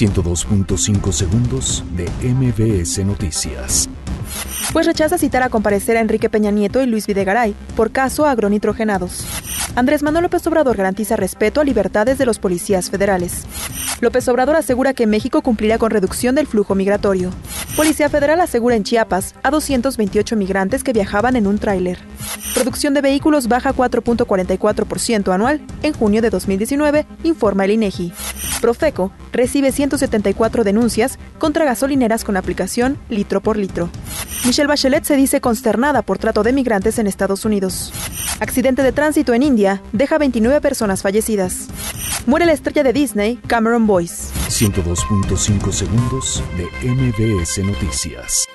102.5 segundos de MBS Noticias. Pues rechaza citar a comparecer a Enrique Peña Nieto y Luis Videgaray por caso agronitrogenados. Andrés Manuel López Obrador garantiza respeto a libertades de los policías federales. López Obrador asegura que México cumplirá con reducción del flujo migratorio. Policía Federal asegura en Chiapas a 228 migrantes que viajaban en un tráiler. Producción de vehículos baja 4.44% anual en junio de 2019, informa el INEGI. Profeco recibe 174 denuncias contra gasolineras con aplicación litro por litro. Michelle Bachelet se dice consternada por trato de migrantes en Estados Unidos. Accidente de tránsito en India deja 29 personas fallecidas. Muere la estrella de Disney, Cameron Boyce. 102.5 segundos de MBS Noticias.